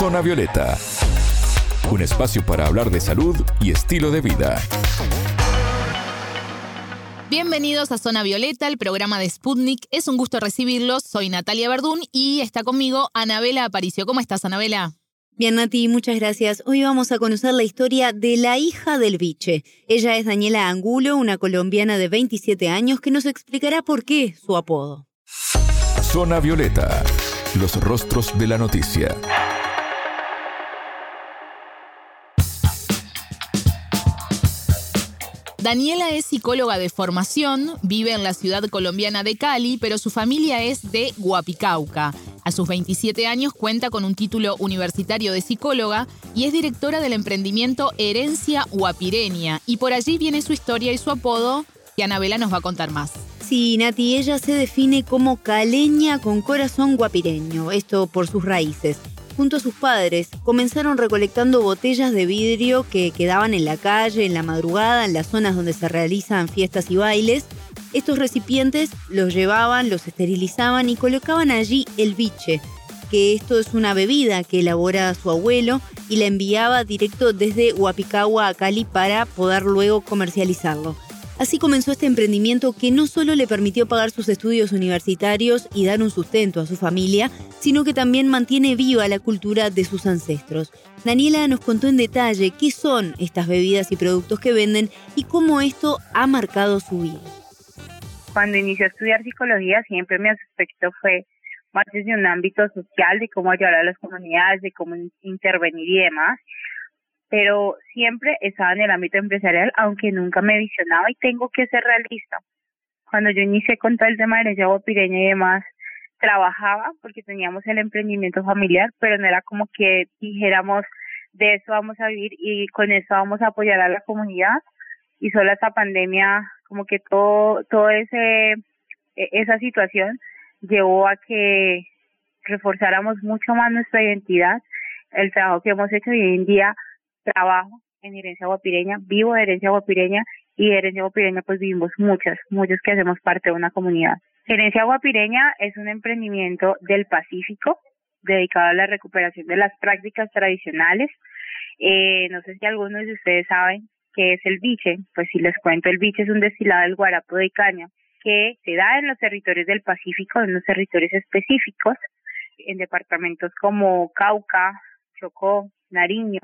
Zona Violeta, un espacio para hablar de salud y estilo de vida. Bienvenidos a Zona Violeta, el programa de Sputnik. Es un gusto recibirlos. Soy Natalia Verdún y está conmigo Anabela Aparicio. ¿Cómo estás, Anabela? Bien, Nati, muchas gracias. Hoy vamos a conocer la historia de la hija del biche. Ella es Daniela Angulo, una colombiana de 27 años que nos explicará por qué su apodo. Zona Violeta, los rostros de la noticia. Daniela es psicóloga de formación, vive en la ciudad colombiana de Cali, pero su familia es de Guapicauca. A sus 27 años cuenta con un título universitario de psicóloga y es directora del emprendimiento Herencia Guapireña. Y por allí viene su historia y su apodo, que Anabela nos va a contar más. Sí, Nati, ella se define como caleña con corazón guapireño, esto por sus raíces junto a sus padres, comenzaron recolectando botellas de vidrio que quedaban en la calle, en la madrugada, en las zonas donde se realizan fiestas y bailes. Estos recipientes los llevaban, los esterilizaban y colocaban allí el biche, que esto es una bebida que elabora su abuelo y la enviaba directo desde Huapicagua a Cali para poder luego comercializarlo. Así comenzó este emprendimiento que no solo le permitió pagar sus estudios universitarios y dar un sustento a su familia, sino que también mantiene viva la cultura de sus ancestros. Daniela nos contó en detalle qué son estas bebidas y productos que venden y cómo esto ha marcado su vida. Cuando inició a estudiar psicología siempre mi aspecto fue más desde un ámbito social, de cómo ayudar a las comunidades, de cómo intervenir y demás pero siempre estaba en el ámbito empresarial, aunque nunca me visionaba y tengo que ser realista. Cuando yo inicié con todo el tema de herencia pireña y demás, trabajaba porque teníamos el emprendimiento familiar, pero no era como que dijéramos de eso vamos a vivir y con eso vamos a apoyar a la comunidad y solo esta pandemia como que todo todo ese e, esa situación llevó a que reforzáramos mucho más nuestra identidad, el trabajo que hemos hecho y hoy en día trabajo en Herencia Guapireña, vivo de Herencia Guapireña y de Herencia Guapireña pues vivimos muchas, muchos que hacemos parte de una comunidad. Herencia Guapireña es un emprendimiento del Pacífico dedicado a la recuperación de las prácticas tradicionales. Eh, no sé si algunos de ustedes saben qué es el biche, pues si les cuento, el biche es un destilado del guarapo de caña que se da en los territorios del Pacífico, en los territorios específicos, en departamentos como Cauca, Chocó, Nariño,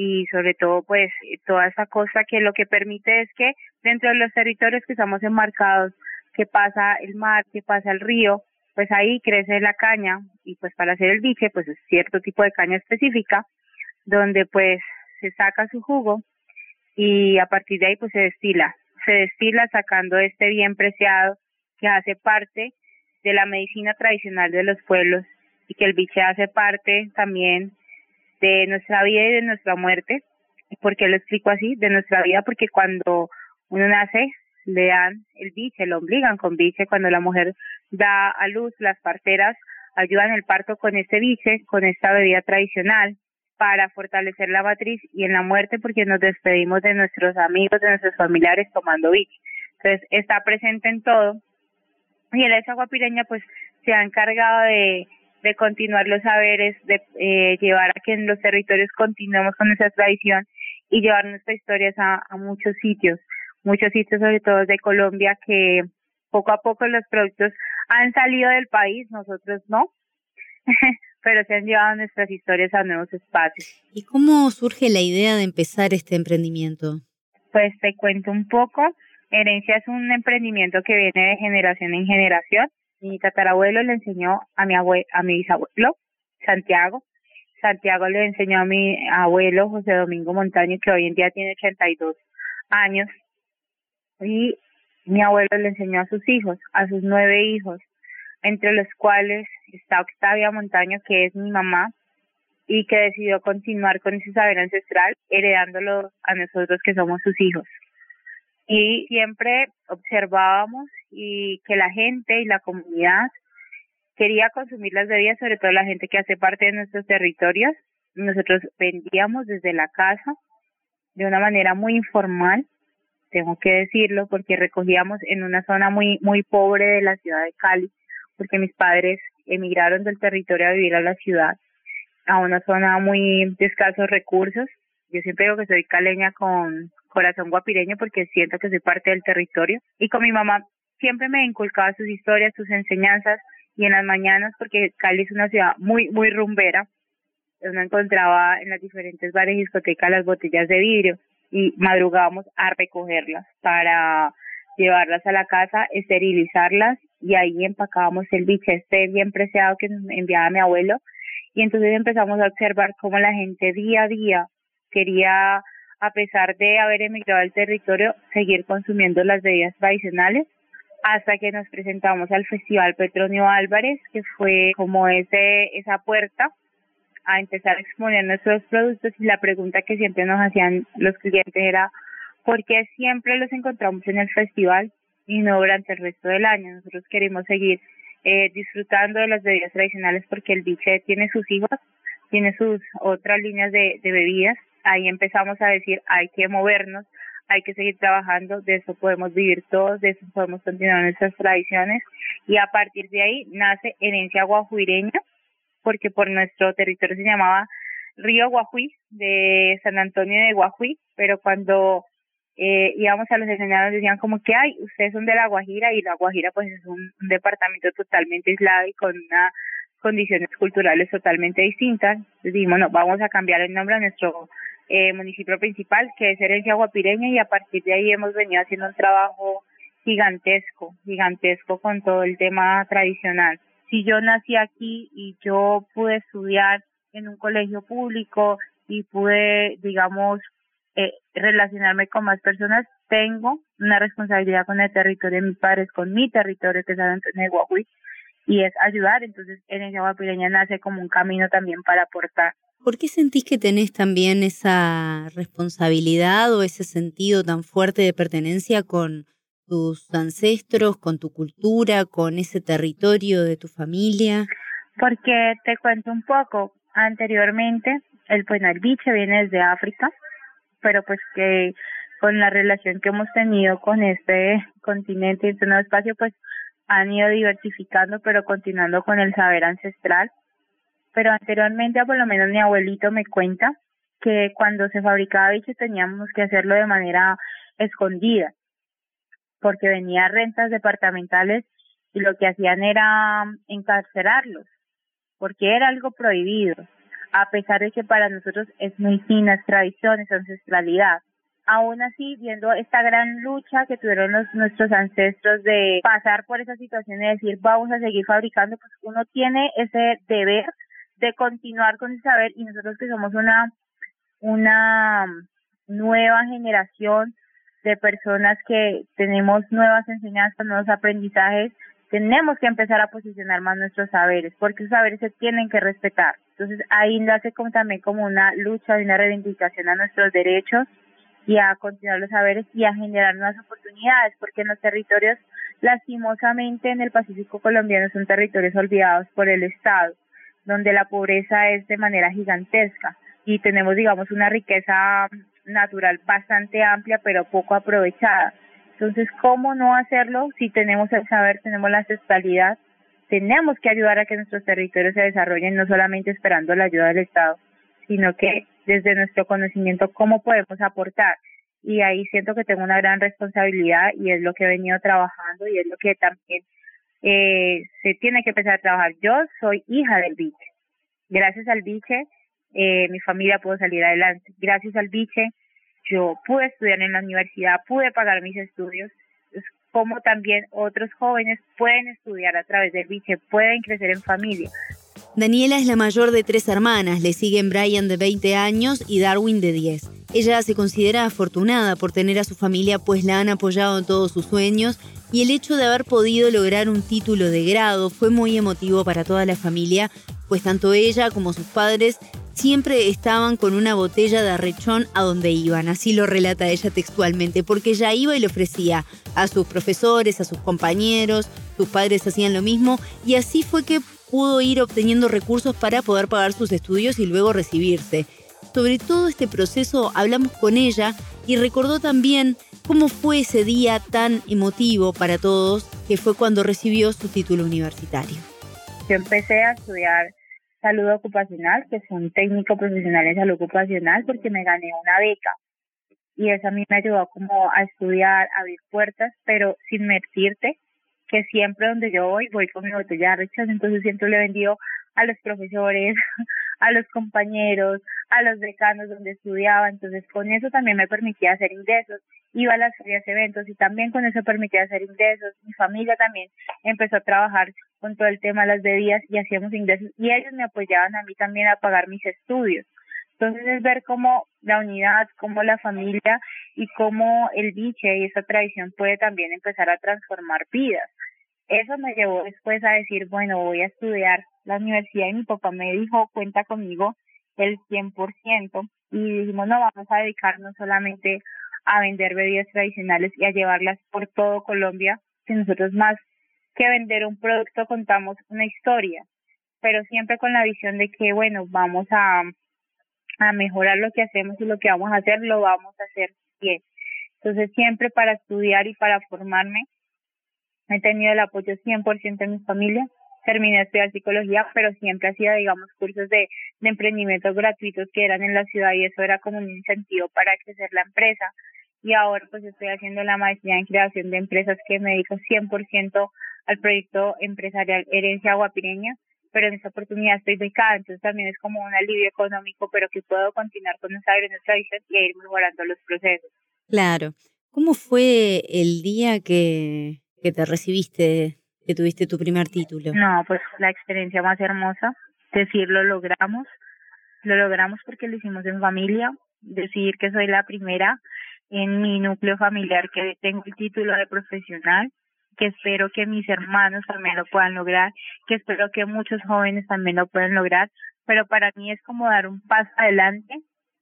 y sobre todo pues toda esa cosa que lo que permite es que dentro de los territorios que estamos enmarcados, que pasa el mar, que pasa el río, pues ahí crece la caña y pues para hacer el biche pues es cierto tipo de caña específica donde pues se saca su jugo y a partir de ahí pues se destila, se destila sacando este bien preciado que hace parte de la medicina tradicional de los pueblos y que el biche hace parte también de nuestra vida y de nuestra muerte. ¿Por qué lo explico así? De nuestra vida, porque cuando uno nace, le dan el biche, lo obligan con biche. Cuando la mujer da a luz, las parteras ayudan el parto con este biche, con esta bebida tradicional, para fortalecer la matriz y en la muerte, porque nos despedimos de nuestros amigos, de nuestros familiares tomando biche. Entonces, está presente en todo. Y el esa guapireña, pues, se ha encargado de de continuar los saberes, de eh, llevar a que en los territorios continuemos con esa tradición y llevar nuestras historias a, a muchos sitios, muchos sitios sobre todo de Colombia que poco a poco los productos han salido del país, nosotros no, pero se han llevado nuestras historias a nuevos espacios. ¿Y cómo surge la idea de empezar este emprendimiento? Pues te cuento un poco. Herencia es un emprendimiento que viene de generación en generación mi tatarabuelo le enseñó a mi abue a mi bisabuelo, Santiago. Santiago le enseñó a mi abuelo, José Domingo Montaño, que hoy en día tiene 82 años. Y mi abuelo le enseñó a sus hijos, a sus nueve hijos, entre los cuales está Octavia Montaño, que es mi mamá, y que decidió continuar con ese saber ancestral, heredándolo a nosotros que somos sus hijos y siempre observábamos y que la gente y la comunidad quería consumir las bebidas, sobre todo la gente que hace parte de nuestros territorios. Nosotros vendíamos desde la casa de una manera muy informal, tengo que decirlo, porque recogíamos en una zona muy muy pobre de la ciudad de Cali, porque mis padres emigraron del territorio a vivir a la ciudad. a una zona muy de escasos recursos. Yo siempre digo que soy caleña con corazón guapireño porque siento que soy parte del territorio. Y con mi mamá siempre me inculcaba sus historias, sus enseñanzas y en las mañanas porque Cali es una ciudad muy, muy rumbera. Uno encontraba en las diferentes bares y discotecas las botellas de vidrio y madrugábamos a recogerlas para llevarlas a la casa, esterilizarlas y ahí empacábamos el biche este bien preciado que nos enviaba mi abuelo y entonces empezamos a observar cómo la gente día a día quería, a pesar de haber emigrado al territorio, seguir consumiendo las bebidas tradicionales hasta que nos presentamos al Festival Petronio Álvarez, que fue como ese esa puerta a empezar a exponer nuestros productos y la pregunta que siempre nos hacían los clientes era ¿por qué siempre los encontramos en el festival y no durante el resto del año? Nosotros queremos seguir eh, disfrutando de las bebidas tradicionales porque el biche tiene sus hijos, tiene sus otras líneas de, de bebidas. Ahí empezamos a decir hay que movernos, hay que seguir trabajando, de eso podemos vivir todos, de eso podemos continuar nuestras tradiciones. Y a partir de ahí nace herencia guajuireña porque por nuestro territorio se llamaba Río Guajuí, de San Antonio de Guajuí, pero cuando eh, íbamos a los escenarios decían como que, ay, ustedes son de La Guajira y La Guajira pues es un, departamento totalmente aislado y con unas condiciones culturales totalmente distintas. Dijimos, no, vamos a cambiar el nombre a nuestro eh, municipio principal, que es Herencia Guapireña, y a partir de ahí hemos venido haciendo un trabajo gigantesco, gigantesco con todo el tema tradicional si yo nací aquí y yo pude estudiar en un colegio público y pude, digamos, eh, relacionarme con más personas, tengo una responsabilidad con el territorio de mis padres, con mi territorio que es San Antonio de y es ayudar. Entonces, en esa guapireña nace como un camino también para aportar. ¿Por qué sentís que tenés también esa responsabilidad o ese sentido tan fuerte de pertenencia con tus ancestros, con tu cultura, con ese territorio de tu familia? Porque te cuento un poco. Anteriormente, el el biche viene desde África, pero pues que con la relación que hemos tenido con este continente y este nuevo espacio, pues han ido diversificando, pero continuando con el saber ancestral. Pero anteriormente, por lo menos mi abuelito me cuenta que cuando se fabricaba biche teníamos que hacerlo de manera escondida porque venía rentas departamentales y lo que hacían era encarcelarlos, porque era algo prohibido, a pesar de que para nosotros es muy fina, tradición, es ancestralidad. Aún así, viendo esta gran lucha que tuvieron nuestros ancestros de pasar por esa situación y decir vamos a seguir fabricando, pues uno tiene ese deber de continuar con el saber y nosotros que somos una, una nueva generación de personas que tenemos nuevas enseñanzas, nuevos aprendizajes, tenemos que empezar a posicionar más nuestros saberes, porque esos saberes se tienen que respetar. Entonces ahí nace como, también como una lucha y una reivindicación a nuestros derechos y a continuar los saberes y a generar nuevas oportunidades, porque en los territorios, lastimosamente en el Pacífico colombiano son territorios olvidados por el Estado, donde la pobreza es de manera gigantesca y tenemos, digamos, una riqueza natural bastante amplia, pero poco aprovechada. Entonces, ¿cómo no hacerlo si tenemos el saber, tenemos la ancestralidad? Tenemos que ayudar a que nuestros territorios se desarrollen, no solamente esperando la ayuda del Estado, sino que desde nuestro conocimiento, ¿cómo podemos aportar? Y ahí siento que tengo una gran responsabilidad y es lo que he venido trabajando y es lo que también eh, se tiene que empezar a trabajar. Yo soy hija del biche. Gracias al biche eh, mi familia pudo salir adelante. Gracias al biche, yo pude estudiar en la universidad, pude pagar mis estudios, como también otros jóvenes pueden estudiar a través del biche, pueden crecer en familia. Daniela es la mayor de tres hermanas, le siguen Brian de 20 años y Darwin de 10. Ella se considera afortunada por tener a su familia pues la han apoyado en todos sus sueños y el hecho de haber podido lograr un título de grado fue muy emotivo para toda la familia, pues tanto ella como sus padres siempre estaban con una botella de arrechón a donde iban, así lo relata ella textualmente, porque ella iba y le ofrecía a sus profesores, a sus compañeros, sus padres hacían lo mismo, y así fue que pudo ir obteniendo recursos para poder pagar sus estudios y luego recibirse. Sobre todo este proceso hablamos con ella y recordó también cómo fue ese día tan emotivo para todos, que fue cuando recibió su título universitario. Yo empecé a estudiar salud ocupacional, que es un técnico profesional en salud ocupacional, porque me gané una beca. Y eso a mí me ayudó como a estudiar, a abrir puertas, pero sin mentirte, que siempre donde yo voy, voy con mi botella de rechazo, entonces siempre le he vendido a los profesores, a los compañeros, a los decanos donde estudiaba, entonces con eso también me permitía hacer ingresos, iba a las ferias, eventos y también con eso permitía hacer ingresos, mi familia también empezó a trabajar con todo el tema de las bebidas y hacíamos ingresos y ellos me apoyaban a mí también a pagar mis estudios. Entonces es ver cómo la unidad, cómo la familia y cómo el biche y esa tradición puede también empezar a transformar vidas. Eso me llevó después a decir, bueno, voy a estudiar la universidad y mi papá me dijo, cuenta conmigo el 100% y dijimos, no, vamos a dedicarnos solamente a vender bebidas tradicionales y a llevarlas por todo Colombia, que nosotros más que vender un producto contamos una historia, pero siempre con la visión de que, bueno, vamos a, a mejorar lo que hacemos y lo que vamos a hacer, lo vamos a hacer bien. Entonces, siempre para estudiar y para formarme, he tenido el apoyo 100% de mi familia. Terminé de estudiar psicología, pero siempre hacía, digamos, cursos de, emprendimiento gratuitos que eran en la ciudad y eso era como un incentivo para crecer la empresa. Y ahora pues estoy haciendo la maestría en creación de empresas que me dedico 100% al proyecto empresarial Herencia Guapireña pero en esta oportunidad estoy becada, entonces también es como un alivio económico, pero que puedo continuar con esa tradición y ir mejorando los procesos. Claro. ¿Cómo fue el día que, que te recibiste, que tuviste tu primer título? No, pues la experiencia más hermosa, decir lo logramos, lo logramos porque lo hicimos en familia, decir que soy la primera en mi núcleo familiar que tengo el título de profesional, que espero que mis hermanos también lo puedan lograr, que espero que muchos jóvenes también lo puedan lograr, pero para mí es como dar un paso adelante,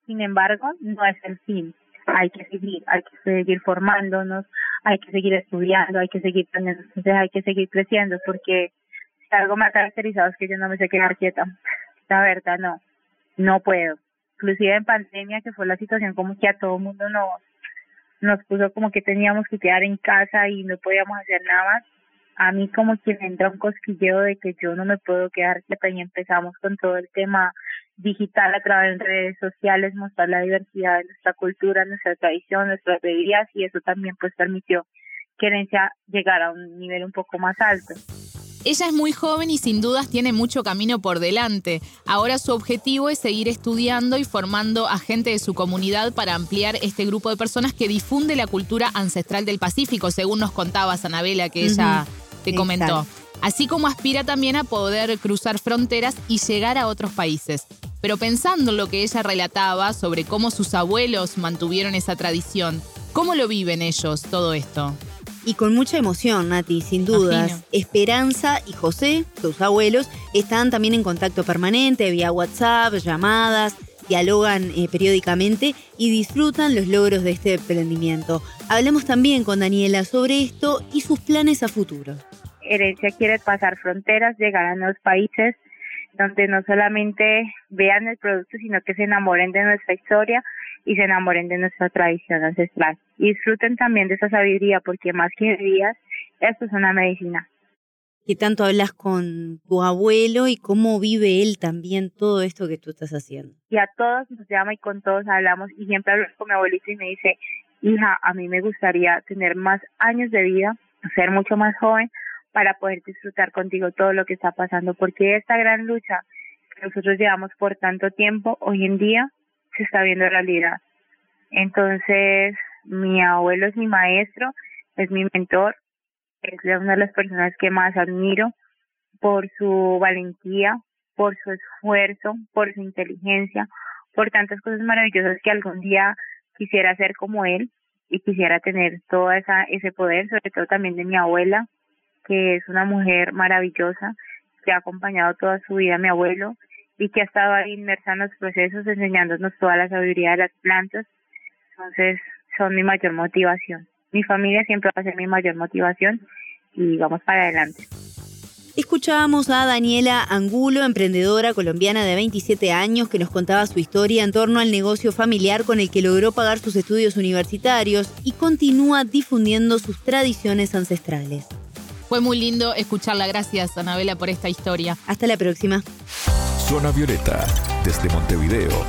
sin embargo, no es el fin. Hay que seguir, hay que seguir formándonos, hay que seguir estudiando, hay que seguir entonces hay que seguir creciendo, porque si algo me ha caracterizado es que yo no me sé quedar quieta. La verdad, no, no puedo. Inclusive en pandemia, que fue la situación como que a todo mundo nos nos puso como que teníamos que quedar en casa y no podíamos hacer nada más. A mí como que me entra un cosquilleo de que yo no me puedo quedar quieta y empezamos con todo el tema digital a través de redes sociales, mostrar la diversidad de nuestra cultura, nuestra tradición, nuestras bebidas y eso también pues permitió que Herencia llegara a un nivel un poco más alto. Ella es muy joven y sin dudas tiene mucho camino por delante. Ahora su objetivo es seguir estudiando y formando a gente de su comunidad para ampliar este grupo de personas que difunde la cultura ancestral del Pacífico, según nos contaba Sanabela que ella te comentó. Así como aspira también a poder cruzar fronteras y llegar a otros países. Pero pensando en lo que ella relataba sobre cómo sus abuelos mantuvieron esa tradición, ¿cómo lo viven ellos todo esto? Y con mucha emoción, Nati, sin dudas. Esperanza y José, tus abuelos, están también en contacto permanente vía WhatsApp, llamadas, dialogan eh, periódicamente y disfrutan los logros de este emprendimiento. Hablemos también con Daniela sobre esto y sus planes a futuro. Herencia quiere pasar fronteras, llegar a nuevos países donde no solamente vean el producto, sino que se enamoren de nuestra historia y se enamoren de nuestra tradición ancestral. Y disfruten también de esa sabiduría, porque más que bebidas, esto es una medicina. ¿Qué tanto hablas con tu abuelo y cómo vive él también todo esto que tú estás haciendo? Y a todos nos llama y con todos hablamos y siempre hablo con mi abuelito y me dice, hija, a mí me gustaría tener más años de vida, ser mucho más joven para poder disfrutar contigo todo lo que está pasando, porque esta gran lucha que nosotros llevamos por tanto tiempo, hoy en día se está viendo realidad. Entonces, mi abuelo es mi maestro, es mi mentor, es una de las personas que más admiro por su valentía, por su esfuerzo, por su inteligencia, por tantas cosas maravillosas que algún día quisiera ser como él y quisiera tener todo esa, ese poder, sobre todo también de mi abuela, que es una mujer maravillosa, que ha acompañado toda su vida a mi abuelo y que ha estado ahí inmersa en los procesos enseñándonos toda la sabiduría de las plantas. Entonces, son mi mayor motivación. Mi familia siempre va a ser mi mayor motivación y vamos para adelante. Escuchábamos a Daniela Angulo, emprendedora colombiana de 27 años, que nos contaba su historia en torno al negocio familiar con el que logró pagar sus estudios universitarios y continúa difundiendo sus tradiciones ancestrales. Fue muy lindo escucharla. Gracias, Anabela, por esta historia. Hasta la próxima. Zona Violeta, desde Montevideo,